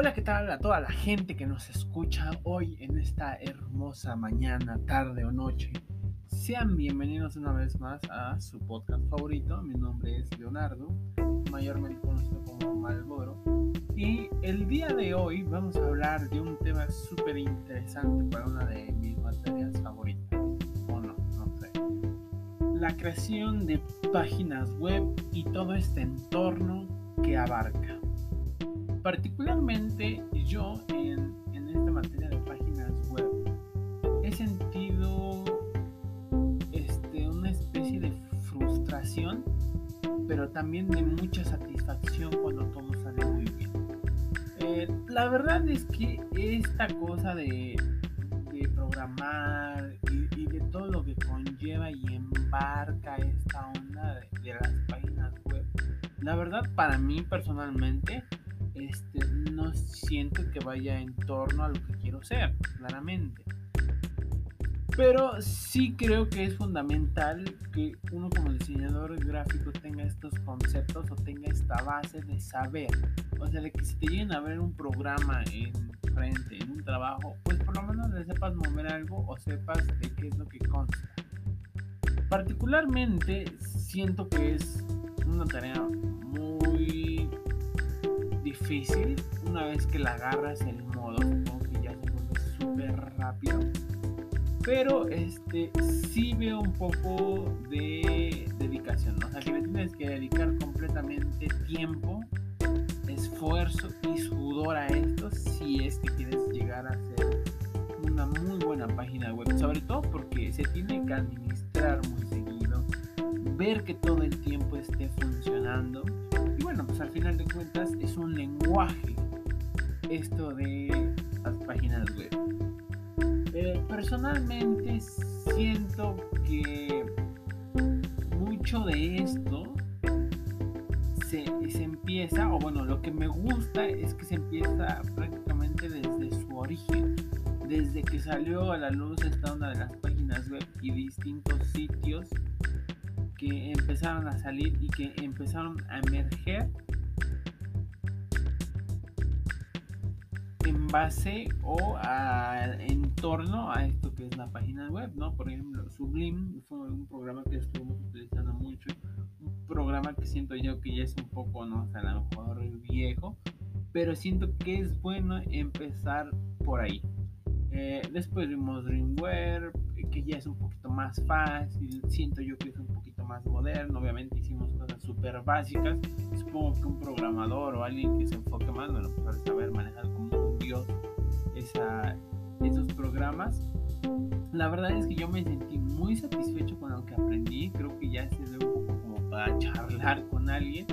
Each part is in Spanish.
Hola, ¿qué tal a toda la gente que nos escucha hoy en esta hermosa mañana, tarde o noche? Sean bienvenidos una vez más a su podcast favorito. Mi nombre es Leonardo, mayormente conocido como Malboro. Y el día de hoy vamos a hablar de un tema súper interesante para una de mis materias favoritas. O no, no sé. La creación de páginas web y todo este entorno que abarca. Particularmente yo en, esta materia de páginas web he sentido este, una especie de frustración, pero también de mucha satisfacción cuando todo sale muy bien. Eh, la verdad es que esta cosa de, programar y, de todo lo que conlleva y embarca esta onda de las páginas web, la verdad para mí personalmente, este, no siento que vaya en torno a lo que quiero ser, claramente. Pero sí creo que es fundamental que uno como diseñador gráfico tenga estos conceptos o tenga esta base de saber. O sea, de que si te llegan a ver un programa en frente, en un trabajo, pues por lo menos le sepas mover algo o sepas de qué es lo que consta. Particularmente siento que es una tarea difícil una vez que la agarras el modo, supongo que ya se vuelve súper rápido. Pero este sí veo un poco de dedicación, o sea que le tienes que dedicar completamente tiempo, esfuerzo y sudor a esto si es que quieres llegar a ser una muy buena página web, sobre todo porque se tiene que administrar muy seguido, ver que todo el tiempo esté funcionando al final de cuentas es un lenguaje esto de las páginas web. Eh, personalmente siento que mucho de esto se, se, empieza, o bueno, lo que me gusta es que se empieza prácticamente desde su origen, desde que salió a la luz esta una de las páginas web y distintos sitios que empezaron a salir y que empezaron a emerger base o en torno a esto que es la página web, ¿no? Por ejemplo, Sublime fue un programa que estuvimos utilizando mucho, un programa que siento yo que ya es un poco, no o sea, a lo mejor viejo, pero siento que es bueno empezar por ahí. Eh, después vimos Dreamweaver, que ya es un poquito más fácil, siento yo que es un poquito más moderno, obviamente hicimos cosas súper básicas, supongo que un programador o alguien que se enfoque más, bueno, pues saber manejar esa, esos programas. La verdad es que yo me sentí muy satisfecho con lo que aprendí, creo que ya se ve un poco como para charlar con alguien.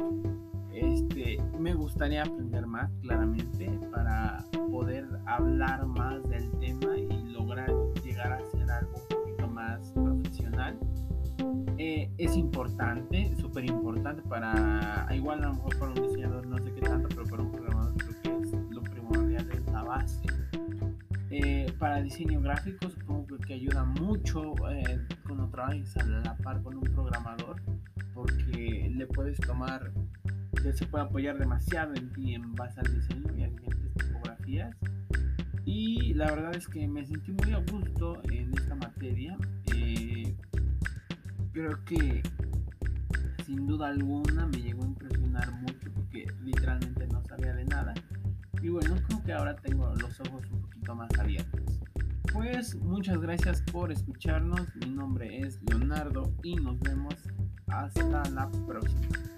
Este, me gustaría aprender más claramente para poder hablar más del tema y lograr llegar a ser algo un poquito más profesional. Eh, es importante, súper importante para, igual a lo mejor para un diseñador no para diseño gráfico supongo que ayuda mucho eh, cuando trabajas a la par con un programador porque le puedes tomar, se puede apoyar demasiado en ti en base al diseño y a diferentes tipografías y la verdad es que me sentí muy a gusto en esta materia. Eh, creo que sin duda alguna me llegó a impresionar mucho porque literalmente no sabía de nada. Y bueno, creo que ahora tengo los ojos un poquito más abiertos. Pues muchas gracias por escucharnos. Mi nombre es Leonardo y nos vemos hasta la próxima.